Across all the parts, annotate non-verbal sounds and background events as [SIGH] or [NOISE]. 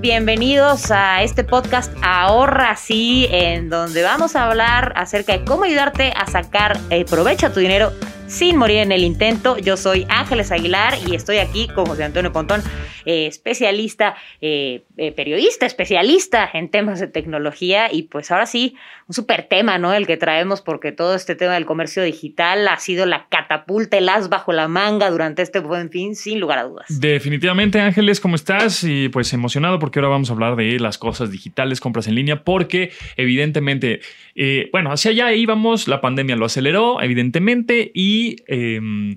Bienvenidos a este podcast Ahorra Sí, en donde vamos a hablar acerca de cómo ayudarte a sacar el provecho a tu dinero sin morir en el intento. Yo soy Ángeles Aguilar y estoy aquí con José Antonio Pontón, eh, especialista, eh, eh, periodista, especialista en temas de tecnología y pues ahora sí, un súper tema, ¿no? El que traemos porque todo este tema del comercio digital ha sido la catapulta, el as bajo la manga durante este buen fin, sin lugar a dudas. Definitivamente, Ángeles, ¿cómo estás? Y pues emocionado porque ahora vamos a hablar de las cosas digitales, compras en línea, porque evidentemente, bueno, hacia allá íbamos, la pandemia lo aceleró, evidentemente, y Em,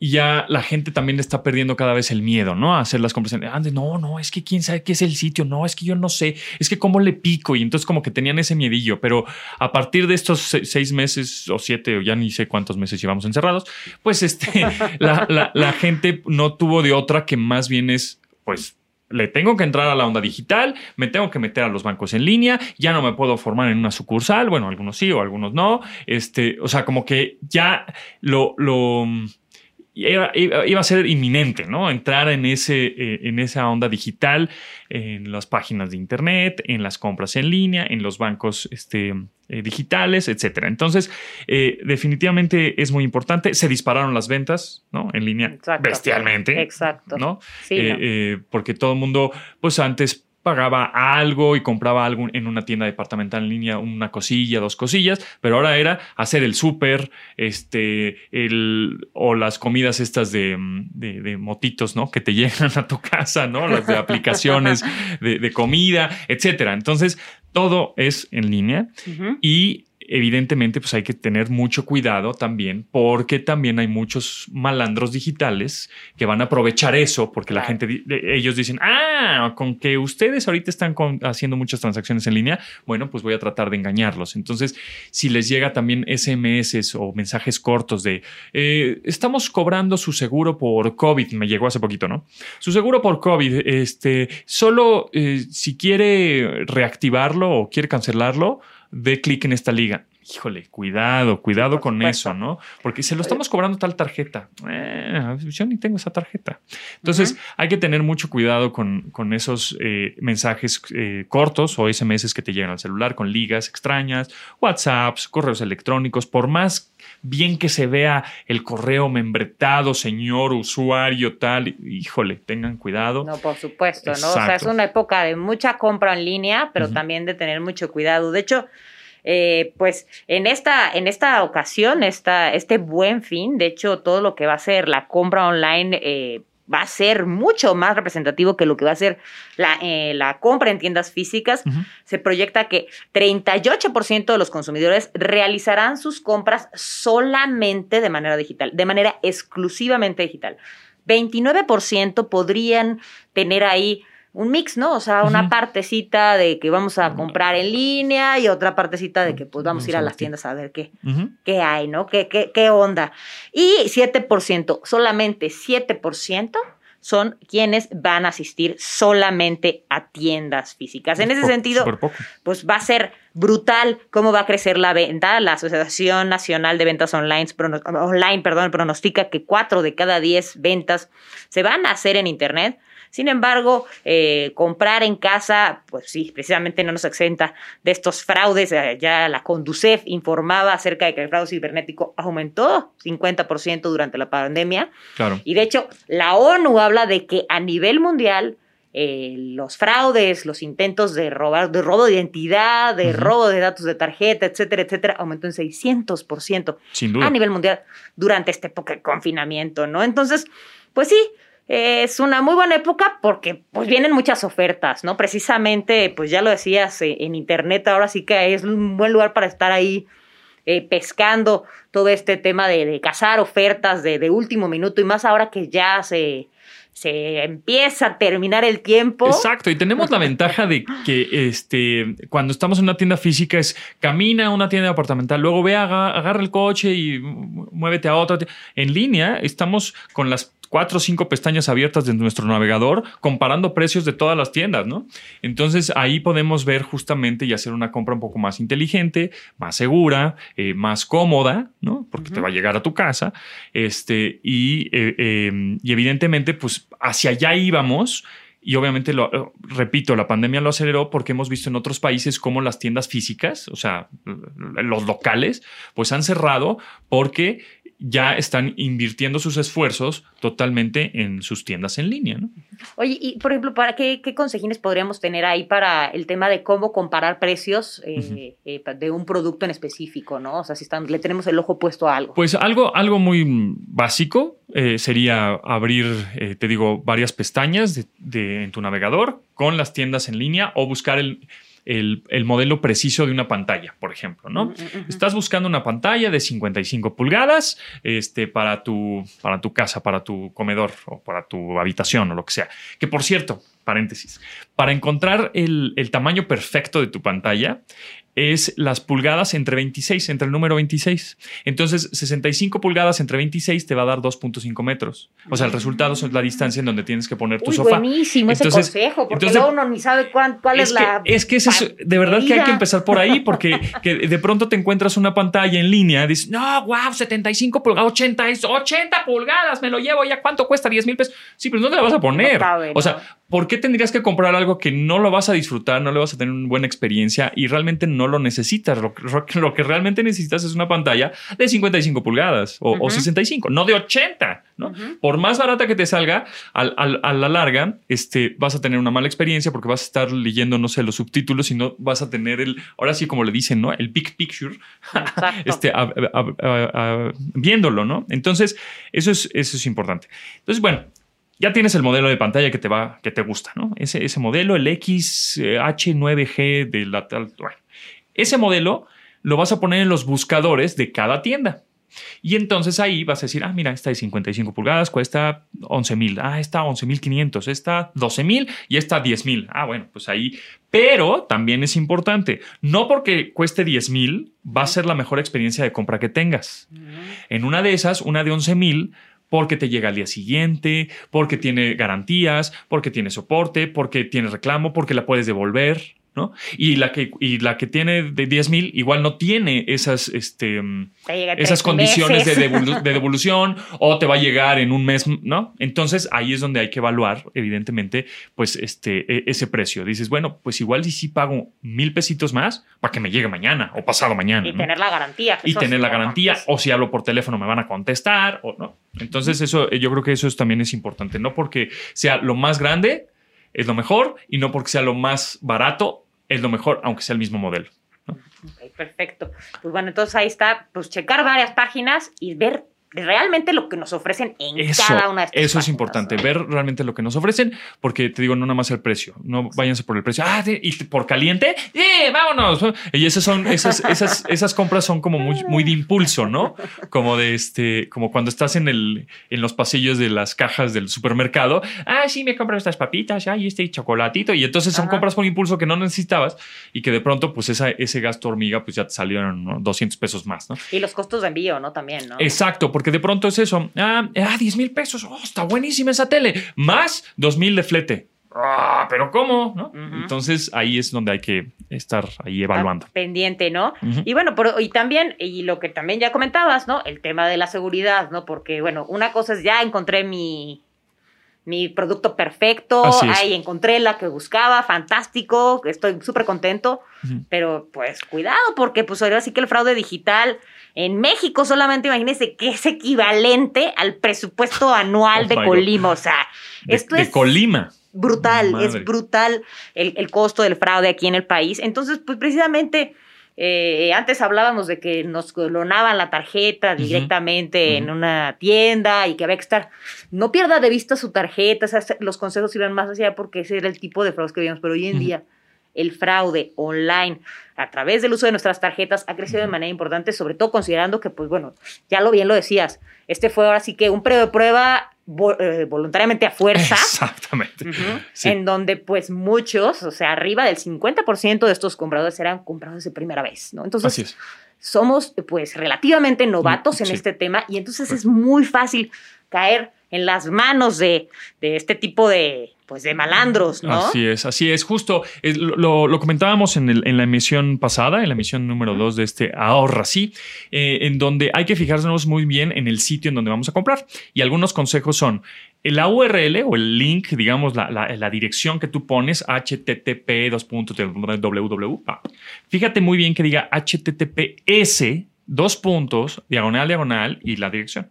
y ya la gente también está perdiendo cada vez el miedo, ¿no? A hacer las compras. no, no, es que quién sabe qué es el sitio, no, es que yo no sé, es que cómo le pico. Y entonces como que tenían ese miedillo, pero a partir de estos seis meses o siete, o ya ni sé cuántos meses llevamos encerrados, pues este, [LAUGHS] la, la gente no tuvo de otra que más bien es, pues, le tengo que entrar a la onda digital, me tengo que meter a los bancos en línea, ya no me puedo formar en una sucursal, bueno, algunos sí o algunos no, este, o sea, como que ya lo, lo iba, a ser inminente, ¿no? Entrar en, ese, eh, en esa onda digital, en las páginas de Internet, en las compras en línea, en los bancos este, eh, digitales, etcétera. Entonces, eh, definitivamente es muy importante. Se dispararon las ventas, ¿no? En línea bestialmente. Exacto. ¿no? porque todo el mundo, pues antes pagaba algo y compraba algo en una tienda departamental en línea, una cosilla, dos cosillas, pero ahora era hacer el súper, este, el, o las comidas estas de, de, motitos, ¿no? Que te [LAUGHS] llegan a tu casa, ¿no? Las de aplicaciones de, de comida, etcétera. Entonces, todo es en línea y evidentemente pues hay que tener mucho cuidado también porque también hay muchos malandros digitales que van a aprovechar eso porque la gente, ellos dicen, ah, con que ustedes ahorita están haciendo muchas transacciones en línea, bueno, pues voy a tratar de engañarlos. Entonces, si les llega también SMS o mensajes cortos de, eh, estamos cobrando su seguro por COVID, me llegó hace poquito, ¿no? Su seguro por COVID, este, solo eh, si quiere reactivarlo o quiere cancelarlo, dé clic en esta liga. Híjole, cuidado, cuidado con eso, ¿no? Porque se lo estamos cobrando tal tarjeta. Eh, yo ni tengo esa tarjeta. Entonces, hay que tener mucho cuidado con, con esos eh, mensajes eh, cortos o SMS que te llegan al celular con ligas extrañas, WhatsApps, correos electrónicos. Por más bien que se vea el correo membretado, señor usuario, tal, híjole, tengan cuidado. No, por supuesto, ¿no? O sea, es una época de mucha compra en línea, pero también de tener mucho cuidado. De hecho, eh, pues en esta, en esta ocasión, esta, este buen fin, de hecho, todo lo que va a ser la compra online eh, va a ser mucho más representativo que lo que va a ser la, eh, la compra en tiendas físicas. Se proyecta que 38% de los consumidores realizarán sus compras solamente de manera digital, de manera exclusivamente digital. 29% podrían tener ahí un mix, ¿no? O sea, una partecita de que vamos a comprar en línea y otra partecita de que pues vamos a ir a las tiendas a ver qué, qué hay, ¿no? ¿Qué, qué, qué onda? Y 7%, solamente 7% son quienes van a asistir solamente a tiendas físicas. En ese sentido, pues va a ser brutal cómo va a crecer la venta. La Asociación Nacional de Ventas Online, online perdón, pronostica que 4 de cada 10 ventas se van a hacer en Internet. Sin embargo, eh, comprar en casa, pues sí, precisamente no nos exenta de estos fraudes. Eh, ya la Conducef informaba acerca de que el fraude cibernético aumentó 50% durante la pandemia. Claro. Y de hecho, la ONU habla de que a nivel mundial eh, los fraudes, los intentos de robar, de robo de identidad, de robo de datos de tarjeta, etcétera, etcétera, aumentó en 600% Sin duda. a nivel mundial durante esta época de confinamiento, ¿no? Entonces, pues sí, es una muy buena época porque pues vienen muchas ofertas, ¿no? Precisamente, pues ya lo decías eh, en internet, ahora sí que es un buen lugar para estar ahí eh, pescando todo este tema de, cazar ofertas de, último minuto y más ahora que ya se, se empieza a terminar el tiempo. Exacto, y tenemos la ventaja de que este, cuando estamos en una tienda física es camina a una tienda departamental, luego ve, agarra el coche y muévete a otra. En línea estamos con las cuatro o cinco pestañas abiertas de nuestro navegador comparando precios de todas las tiendas, ¿no? Entonces ahí podemos ver justamente y hacer una compra un poco más inteligente, más segura, eh, más cómoda, ¿no? Porque te va a llegar a tu casa. Este, y, eh, em, y evidentemente, pues hacia allá íbamos y obviamente, lo, repito, la pandemia lo aceleró porque hemos visto en otros países cómo las tiendas físicas, o sea, los locales, pues han cerrado porque ya están invirtiendo sus esfuerzos totalmente en sus tiendas en línea. ¿no? Oye, y por ejemplo, ¿para qué, qué consejines podríamos tener ahí para el tema de cómo comparar precios eh, eh, de un producto en específico? ¿no? O sea, si están, le tenemos el ojo puesto a algo. Pues algo, algo muy básico eh, sería abrir, te digo, varias pestañas de, en tu navegador con las tiendas en línea o buscar el el, modelo preciso de una pantalla, por ejemplo, ¿no? Estás buscando una pantalla de 55 pulgadas este, para, tu, para tu casa, para tu comedor o para tu habitación o lo que sea. Que por cierto, paréntesis, para encontrar el, el tamaño perfecto de tu pantalla, es las pulgadas entre 26, entre el número 26. Entonces, 65 pulgadas entre 26 te va a dar 2.5 metros. O sea, el resultado es la distancia en donde tienes que poner tu Uy, sofá. Buenísimo ese consejo, porque luego uno ni sabe cuál, es, la. Es que es de verdad que hay que empezar por ahí, porque [LAUGHS] de pronto te encuentras una pantalla en línea, dices, no, wow, 75 pulgadas, 80, 80 pulgadas, me lo llevo ya, ¿cuánto cuesta? 10 mil pesos. Sí, pero no te la vas a poner. o sea, ¿por qué tendrías que comprar algo que no lo vas a disfrutar, no le vas a tener una buena experiencia y realmente no lo necesitas? Lo, lo que realmente necesitas es una pantalla de 55 pulgadas o, 65, no de 80, ¿no? Por más barata que te salga, a la larga, este, vas a tener una mala experiencia porque vas a estar leyendo, no sé, los subtítulos y no vas a tener el, ahora sí como le dicen, ¿no? El big picture, [LAUGHS] este, viéndolo, ¿no? Entonces, eso es, eso es importante. Entonces, bueno, ya tienes el modelo de pantalla que te va, que te gusta, ¿no? Ese, ese modelo, el XH9G de la tal. ese modelo lo vas a poner en los buscadores de cada tienda. Y entonces ahí vas a decir, ah, mira, esta de 55 pulgadas cuesta 11 mil, ah, esta 11 mil 500, esta 12 mil y esta 10 mil. Ah, bueno, pues ahí. Pero también es importante, no porque cueste 10 mil va a ser la mejor experiencia de compra que tengas. En una de esas, una de 11 mil, porque te llega al día siguiente, porque tiene garantías, porque tiene soporte, porque tiene reclamo, porque la puedes devolver. Y la que, y la que tiene de 10 mil igual no tiene esas, este, esas condiciones [LAUGHS] de, devolución o te va a llegar en un mes, ¿no? Entonces ahí es donde hay que evaluar, evidentemente, pues este, e, ese precio. Dices, bueno, pues igual si sí pago mil pesitos más para que me llegue mañana o pasado mañana. Y tener la garantía. Y tener la garantía, o si hablo por teléfono me van a contestar, o no. Entonces eso, yo creo que eso también es importante, no porque sea lo más grande, es lo mejor, y no porque sea lo más barato, es lo mejor, aunque sea el mismo modelo. perfecto. Pues bueno, entonces ahí está, pues checar varias páginas y ver realmente lo que nos ofrecen en cada una de estas Eso es importante, ver realmente lo que nos ofrecen, porque te digo, no nada más el precio, no váyanse por el precio. Ah, y por caliente, ¡eh! vámonos! Y esas son, esas, esas, esas compras son como muy, muy de impulso, ¿no? Como de este, como cuando estás en el, en los pasillos de las cajas del supermercado. Ah, sí, me compro estas papitas, y este chocolatito. Y entonces son compras por impulso que no necesitabas y que de pronto, pues esa, ese gasto hormiga, pues ya te salieron 200 pesos más, ¿no? Y los costos de envío, ¿no? También, ¿no? Exacto, porque de pronto es eso. Ah, ah 10 mil pesos. Oh, está buenísima esa tele. Más 2 mil de flete. Ah, pero ¿cómo? ¿No? Entonces ahí es donde hay que estar ahí evaluando. pendiente, ¿no? Y bueno, y también, y lo que también ya comentabas, ¿no? El tema de la seguridad, ¿no? Porque, bueno, una cosa es ya encontré mi, mi producto perfecto, ahí encontré la que buscaba, fantástico, estoy súper contento, pero pues cuidado, porque pues ahora sí que el fraude digital en México solamente imagínense que es equivalente al presupuesto anual de Colima. O sea, esto es. Colima. Brutal, es brutal el, costo del fraude aquí en el país. Entonces, pues precisamente. Eh, antes hablábamos de que nos clonaban la tarjeta directamente en una tienda y que había que estar. No pierda de vista su tarjeta, los consejos iban más allá porque ese era el tipo de fraude que vimos, pero hoy en día el fraude online a través del uso de nuestras tarjetas ha crecido de manera importante, sobre todo considerando que, pues bueno, ya lo bien lo decías, este fue ahora sí que un periodo de prueba eh, voluntariamente a fuerza. Exactamente. [LAUGHS] En donde pues muchos, o sea, arriba del 50% de estos compradores eran comprados de primera vez, ¿no? Entonces, Así somos pues relativamente novatos en este tema y entonces es muy fácil caer en las manos de, de este tipo de, pues de malandros, ¿no? Así es, así es. Justo lo, comentábamos en, el, en, la emisión pasada, en la emisión número 2 de este Ahorra Sí, eh, en donde hay que fijarnos muy bien en el sitio en donde vamos a comprar. Y algunos consejos son la URL o el link, digamos, la, la, dirección que tú pones, http www. Fíjate muy bien que diga https dos puntos, diagonal, diagonal y la dirección.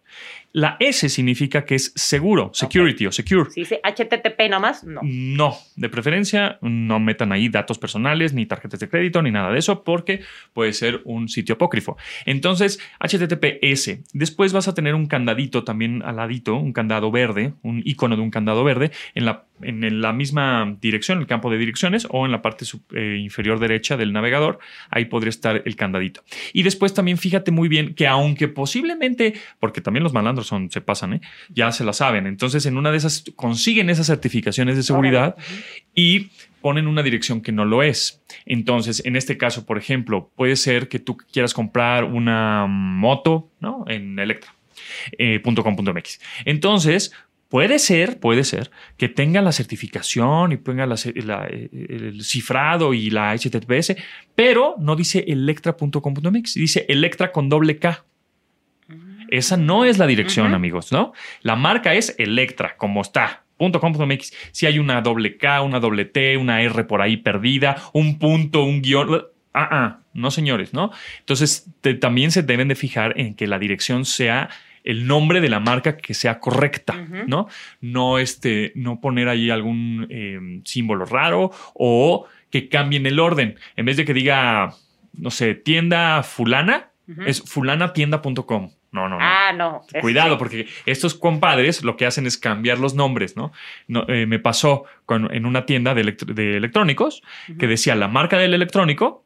La S significa que es seguro, security o secure. Si dice HTTP nomás, no. No, de preferencia no metan ahí datos personales, ni tarjetas de crédito, ni nada de eso, porque puede ser un sitio apócrifo. Entonces, HTTPS. Después vas a tener un candadito también al ladito, un candado verde, un icono de un candado verde en la, en la misma dirección, el campo de direcciones, o en la parte eh, inferior derecha del navegador. Ahí podría estar el candadito. Y después también fíjate muy bien que aunque posiblemente, porque también los malandros son, se pasan, ¿eh? ya se la saben. Entonces, en una de esas consiguen esas certificaciones de seguridad y ponen una dirección que no lo es. Entonces, en este caso, por ejemplo, puede ser que tú quieras comprar una moto ¿no? en electra.com.mx. Eh, Entonces, Puede ser, puede ser que tenga la certificación y tenga el cifrado y la HTTPS, pero no dice electra.com.mx, dice electra con doble K. Esa no es la dirección, amigos, ¿no? La marca es Electra, como está. .com.mx. Si hay una doble K, una doble T, una R por ahí perdida, un punto, un guion. Ah, ah, no, señores, ¿no? Entonces, también se deben de fijar en que la dirección sea el nombre de la marca que sea correcta, ¿no? No, este, no poner ahí algún em, símbolo raro o que cambien el orden. En vez de que diga, no sé, tienda fulana, es fulanatienda.com. No, no, no. Ah, no. Cuidado, porque estos compadres lo que hacen es cambiar los nombres, ¿no? Eh, me pasó en una tienda de, electrónicos que decía la marca del electrónico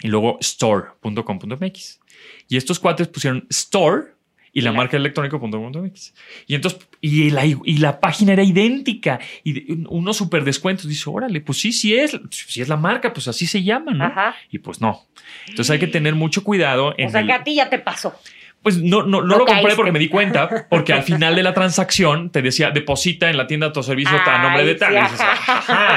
y luego store.com.mx. Y estos cuates pusieron store y la, marca electrónico.com.mx. Y entonces, y la, y la página era idéntica y unos super descuentos. Dice, órale, pues sí, sí es, si es la marca, pues así se llama, ¿no? Y pues no. Entonces hay que tener mucho cuidado. En o sea, que a ti ya te pasó. Pues no, no, no, lo compré porque me di cuenta, porque al final de la transacción te decía deposita en la tienda tu servicio a nombre de tal.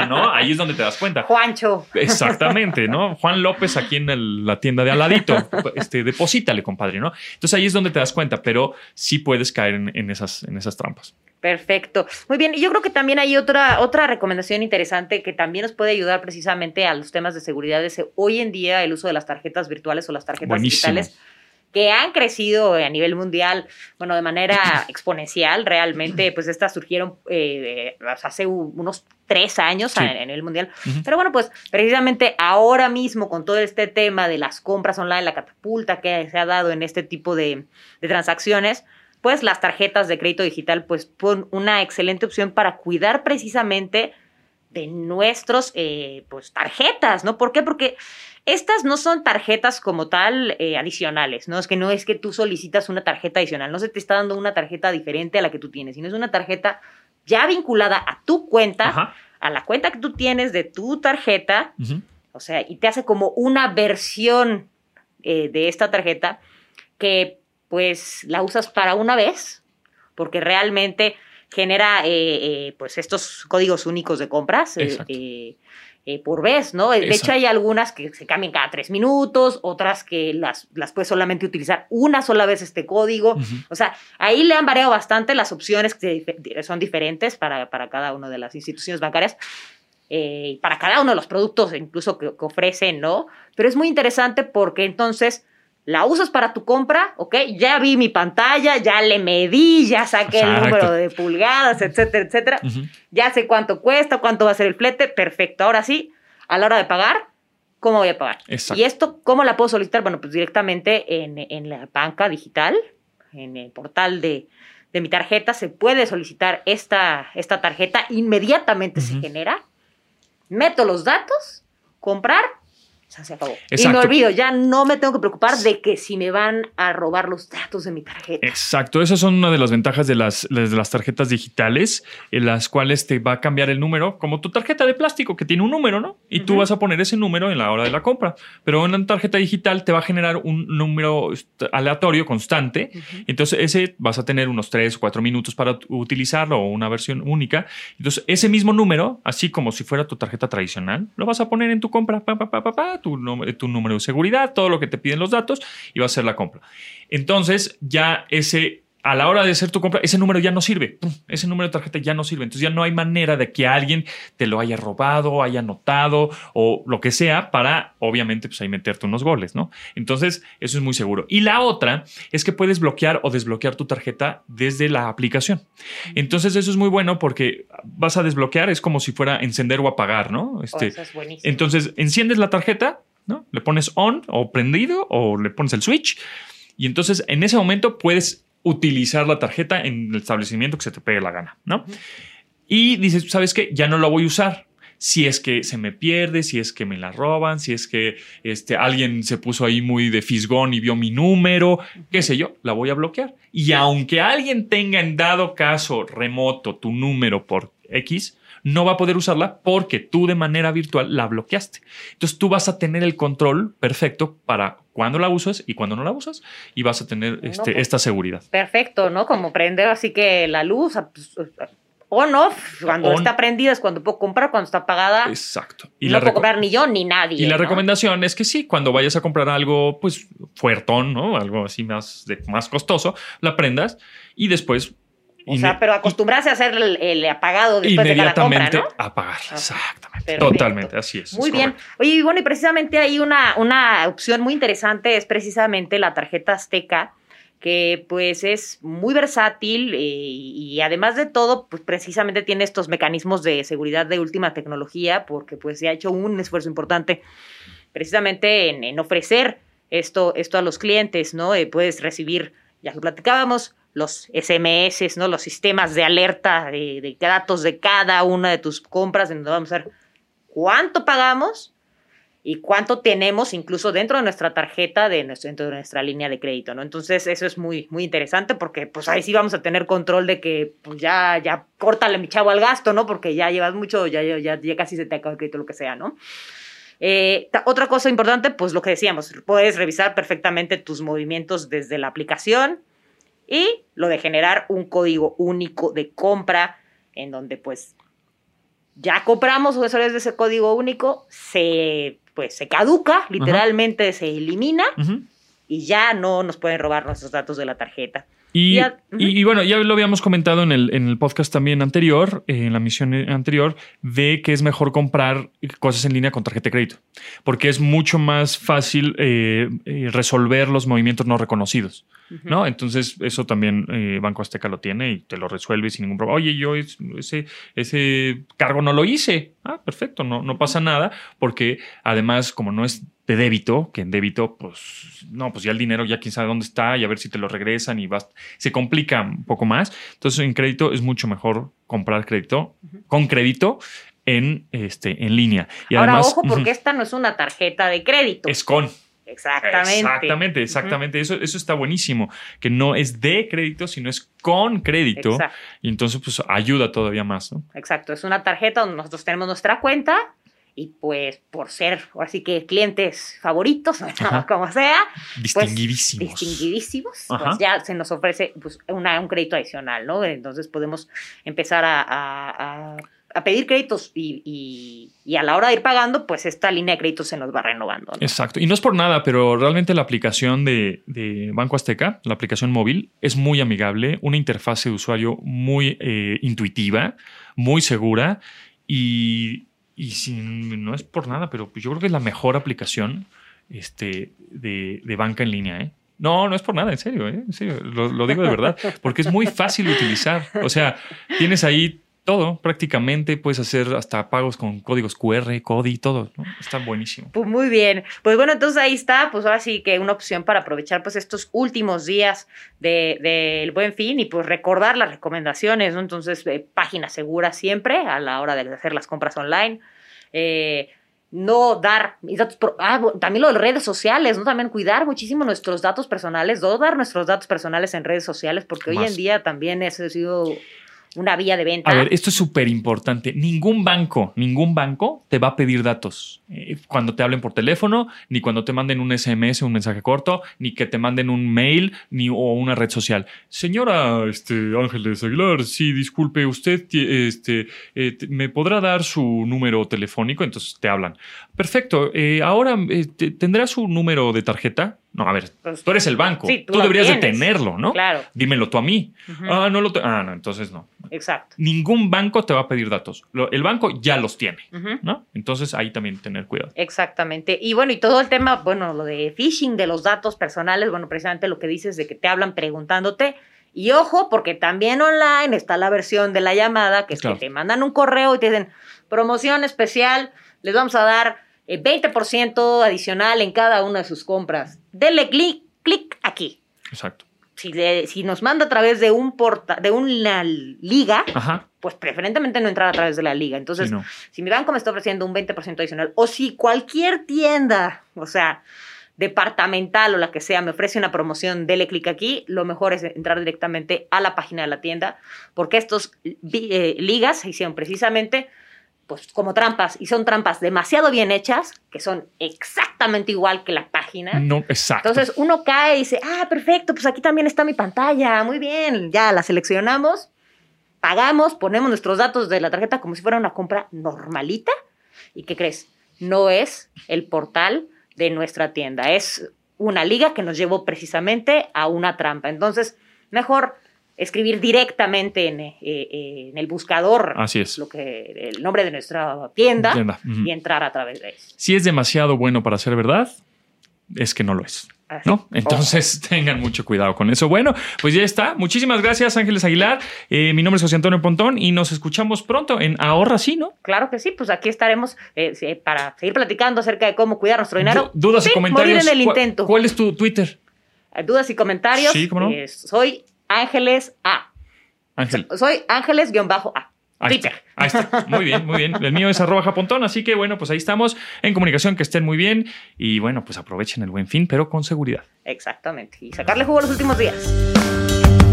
¿no? Ahí es donde te das cuenta. Juancho. Exactamente, ¿no? Juan López aquí en la tienda de al ladito. Este, deposítale, compadre, ¿no? Entonces ahí es donde te das cuenta, pero sí puedes caer en, esas, en esas trampas. Perfecto. Muy bien. Y yo creo que también hay otra, otra recomendación interesante que también nos puede ayudar precisamente a los temas de seguridad. Es hoy en día el uso de las tarjetas virtuales o las tarjetas digitales que han crecido a nivel mundial, bueno, de manera [LAUGHS] exponencial, realmente, pues estas surgieron eh, hace unos tres años a, nivel mundial. Pero bueno, pues precisamente ahora mismo con todo este tema de las compras online, la catapulta que se ha dado en este tipo de, transacciones, pues las tarjetas de crédito digital, pues son una excelente opción para cuidar precisamente de nuestros, eh, pues, tarjetas, ¿no? ¿Por qué? Porque estas no son tarjetas como tal eh, adicionales, ¿no? Es que no es que tú solicitas una tarjeta adicional, no se te está dando una tarjeta diferente a la que tú tienes, sino es una tarjeta ya vinculada a tu cuenta, a la cuenta que tú tienes de tu tarjeta, o sea, y te hace como una versión eh, de esta tarjeta que pues la usas para una vez, porque realmente genera eh, pues estos códigos únicos de compras. Eh, por vez, ¿no? De hecho, hay algunas que se cambian cada tres minutos, otras que las, las puedes solamente utilizar una sola vez este código. O sea, ahí le han variado bastante las opciones que son diferentes para, para cada una de las instituciones bancarias. Eh, para cada uno de los productos incluso que, que ofrecen, ¿no? Pero es muy interesante porque entonces la usas para tu compra, ¿ok? Ya vi mi pantalla, ya le medí, ya saqué el número de pulgadas, etcétera, etcétera. Ya sé cuánto cuesta, cuánto va a ser el flete, perfecto. Ahora sí, a la hora de pagar, ¿cómo voy a pagar? Y esto, ¿cómo la puedo solicitar? Bueno, pues directamente en, la banca digital, en el portal de, mi tarjeta, se puede solicitar esta, esta tarjeta, inmediatamente se genera, meto los datos, comprar se acabó. Y me olvido, ya no me tengo que preocupar de que si me van a robar los datos de mi tarjeta. Exacto, esas son una de las ventajas de las, de las tarjetas digitales, en las cuales te va a cambiar el número, como tu tarjeta de plástico que tiene un número, ¿no? Y tú vas a poner ese número en la hora de la compra. Pero una tarjeta digital te va a generar un número aleatorio, constante. Entonces, ese vas a tener unos 3 o 4 minutos para utilizarlo o una versión única. Entonces, ese mismo número, así como si fuera tu tarjeta tradicional, lo vas a poner en tu compra. Pa, pa, pa, tu, tu número de seguridad, todo lo que te piden los datos y va a ser la compra. Entonces ya ese a la hora de hacer tu compra, ese número ya no sirve. Ese número de tarjeta ya no sirve. Entonces ya no hay manera de que alguien te lo haya robado, haya anotado o lo que sea para, obviamente, pues ahí meterte unos goles, ¿no? Entonces, eso es muy seguro. Y la otra es que puedes bloquear o desbloquear tu tarjeta desde la aplicación. Entonces, eso es muy bueno porque vas a desbloquear, es como si fuera encender o apagar, ¿no? Este, eso es buenísimo. Entonces, enciendes la tarjeta, ¿no? Le pones on o prendido o le pones el switch. Y entonces en ese momento puedes utilizar la tarjeta en el establecimiento que se te pegue la gana, ¿no? Y dices, ¿sabes qué? Ya no la voy a usar. Si es que se me pierde, si es que me la roban, si es que este, alguien se puso ahí muy de fisgón y vio mi número, qué sé yo, la voy a bloquear. Y aunque alguien tenga en dado caso remoto tu número por X, no va a poder usarla porque tú de manera virtual la bloqueaste. Entonces tú vas a tener el control perfecto para cuándo la usas y cuándo no la usas y vas a tener este, pues, esta seguridad. Perfecto, ¿no? Como prender así que la luz pues, on off, cuando está prendida es cuando puedo comprar, cuando está apagada. Exacto. Y no puedo comprar ni yo ni nadie. Y la recomendación es que sí, cuando vayas a comprar algo, pues fuertón, ¿no? Algo así más, de, más costoso, la prendas y después o sea, pero acostumbrarse a hacer el, apagado después de cada compra, ¿no? apagar, exactamente. Totalmente, así es. Muy bien. Oye, bueno, y precisamente hay una, una opción muy interesante, es precisamente la tarjeta Azteca, que pues es muy versátil eh, y además de todo, pues precisamente tiene estos mecanismos de seguridad de última tecnología, porque pues se ha hecho un esfuerzo importante precisamente en, ofrecer esto, esto a los clientes, ¿no? Eh, puedes recibir, ya lo platicábamos, los SMS, ¿no? Los sistemas de alerta de, datos de cada una de tus compras, en donde vamos a ver cuánto pagamos y cuánto tenemos incluso dentro de nuestra tarjeta, de dentro de nuestra línea de crédito, ¿no? Entonces, eso es muy, muy interesante porque pues ahí sí vamos a tener control de que pues, ya, ya córtale mi chavo al gasto, ¿no? Porque ya llevas mucho, ya, ya, ya casi se te acaba el crédito, lo que sea, ¿no? Eh, otra cosa importante, pues lo que decíamos, puedes revisar perfectamente tus movimientos desde la aplicación, y lo de generar un código único de compra en donde pues ya compramos usuarios de ese código único, se pues se caduca, literalmente se elimina y ya no nos pueden robar nuestros datos de la tarjeta. Y, bueno, ya lo habíamos comentado en el, en el podcast también anterior, en la misión anterior, de que es mejor comprar cosas en línea con tarjeta de crédito, porque es mucho más fácil eh, eh, resolver los movimientos no reconocidos. ¿no? Entonces, eso también eh, Banco Azteca lo tiene y te lo resuelve sin ningún problema. Oye, yo ese, ese cargo no lo hice. Ah, perfecto, no, no pasa nada, porque además, como no es de débito, que en débito, pues no, pues ya el dinero ya quién sabe dónde está y a ver si te lo regresan y vas, se complica un poco más. Entonces, en crédito es mucho mejor comprar crédito con crédito en, este, en línea. Y Ahora, ojo, porque esta no es una tarjeta de crédito. Es con. Exactamente. Exactamente, exactamente. eso, eso está buenísimo. Que no es de crédito, sino es con crédito. Exacto. Y entonces, pues ayuda todavía más. ¿no? Exacto. Es una tarjeta donde nosotros tenemos nuestra cuenta y pues por ser, así que clientes favoritos, [LAUGHS] como sea, pues, distinguidísimos, distinguidísimos pues ya se nos ofrece pues, una, un crédito adicional, ¿no? Entonces podemos empezar a, a, a pedir créditos y, y, a la hora de ir pagando, pues esta línea de créditos se nos va renovando. Exacto. Y no es por nada, pero realmente la aplicación de, de, Banco Azteca, la aplicación móvil, es muy amigable, una interfase de usuario muy eh, intuitiva, muy segura y y no es por nada, pero yo creo que es la mejor aplicación este, de, banca en línea. ¿eh? No, no es por nada, en serio, ¿eh? lo, digo de verdad, porque es muy fácil de utilizar. O sea, tienes ahí todo, prácticamente puedes hacer hasta pagos con códigos QR, CODI, todo, ¿no? Está buenísimo. Pues muy bien. Pues bueno, entonces ahí está, pues ahora sí que una opción para aprovechar pues estos últimos días del de, buen fin y pues recordar las recomendaciones, ¿no? Entonces, eh, página segura siempre a la hora de hacer las compras online. Eh, no dar mis datos, ah, también lo de redes sociales, ¿no? También cuidar muchísimo nuestros datos personales, no dar nuestros datos personales en redes sociales, porque hoy en día también eso ha sido una vía de venta. A ver, esto es súper importante. Ningún banco, ningún banco te va a pedir datos eh, cuando te hablen por teléfono, ni cuando te manden un SMS, un mensaje corto, ni que te manden un mail, ni o una red social. Señora este, Ángeles Aguilar, sí, disculpe, usted este, eh, me podrá dar su número telefónico, entonces te hablan. Perfecto. Eh, ahora, ¿tendrá su número de tarjeta? No, a ver, pues, tú eres el banco. tú, deberías de tenerlo, ¿no? Claro. Dímelo tú a mí. Ah, no lo Ah, no, entonces no. Exacto. Ningún banco te va a pedir datos. el banco ya los tiene, ¿no? Entonces ahí también tener cuidado. Exactamente. Y bueno, y todo el tema, bueno, lo de phishing de los datos personales, bueno, precisamente lo que dices de que te hablan preguntándote. Y ojo, porque también online está la versión de la llamada, que es que te mandan un correo y te dicen promoción especial, les vamos a dar 20% eh, adicional en cada una de sus compras. Denle clic, clic aquí. Exacto. Si, si, nos manda a través de un porta, de una liga, pues preferentemente no entrar a través de la liga. Entonces, si mi banco me está ofreciendo un 20% adicional, o si cualquier tienda, o sea, departamental o la que sea, me ofrece una promoción, dele clic aquí, lo mejor es entrar directamente a la página de la tienda, porque estos eh, ligas se hicieron precisamente pues como trampas y son trampas demasiado bien hechas, que son exactamente igual que la página. No, exacto. Entonces uno cae y dice, ah, perfecto, pues aquí también está mi pantalla, muy bien, ya la seleccionamos, pagamos, ponemos nuestros datos de la tarjeta como si fuera una compra normalita. ¿Y qué crees? No es el portal de nuestra tienda, es una liga que nos llevó precisamente a una trampa. Entonces, mejor escribir directamente en, eh, eh, en, el buscador Así es. Lo que, el nombre de nuestra tienda, y entrar a través de eso. Si es demasiado bueno para ser verdad, es que no lo es. ¿No? Entonces [LAUGHS] tengan mucho cuidado con eso. Bueno, pues ya está. Muchísimas gracias, Ángeles Aguilar. Eh, mi nombre es José Antonio Pontón y nos escuchamos pronto en Ahorra Sí, ¿no? Claro que sí, pues aquí estaremos para seguir platicando acerca de cómo cuidar nuestro dinero. dudas y comentarios. en el intento. ¿Cuál, es tu Twitter? Dudas y comentarios. Sí, ¿cómo no? soy Ángeles A. Ángel. Soy Ángeles-A. Ahí está, ahí está. Muy bien, muy bien. El mío es arroba japontón, así que bueno, pues ahí estamos en comunicación, que estén muy bien y bueno, pues aprovechen el buen fin, pero con seguridad. Exactamente. Y sacarle jugo los últimos días.